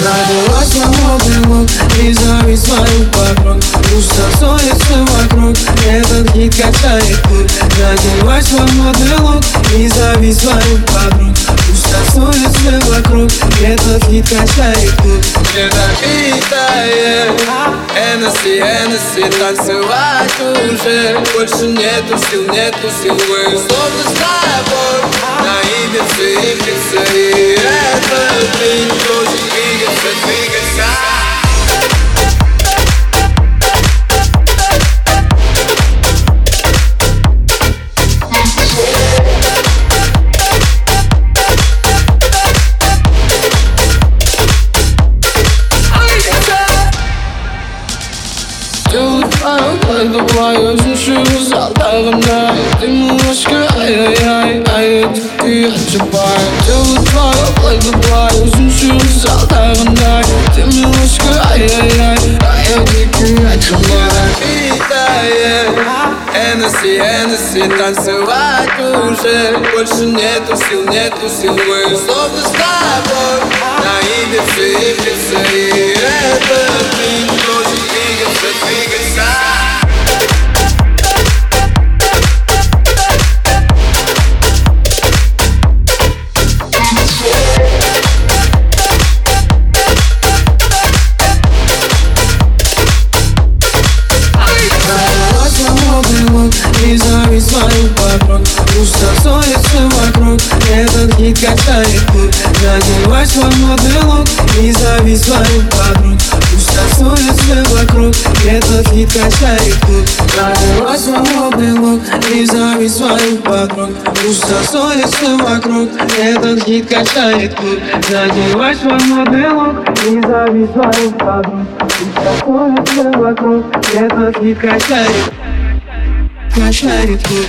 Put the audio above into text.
Родилась свободный лук И зависть свою подруг Пусть танцуется вокруг Этот хит качает клуб Родилась свободный лук И зависть свою подруг Пусть танцуется вокруг Этот хит качает клуб Где-то питает Энесси, Энесси Танцевать уже Больше нету сил, нету сил Мы словно с тобой На Ибице, Ибице И Забываю, слушаю зал тағында Дымылышқа ай-яй-яй Ай, ты отжимай Делаю твою, плай забываю Слушаю зал тағында Дымылышқа ай-яй-яй Ай, ты отжимай Питает Энесси, Энесси Танцевать уже Больше нету сил, нету сил Мы словно с тобой. На Ибице Пусть танцуется вокруг Этот хит качает клуб Родилась свободный лук И зависть свою подруг Пусть танцуется вокруг Этот хит качает клуб Родилась свободный лук И зависть свою подруг Пусть танцуется вокруг Этот хит качает клуб Родилась свободный лук И зависть свою подруг Пусть танцуется вокруг Этот хит качает. Качает клуб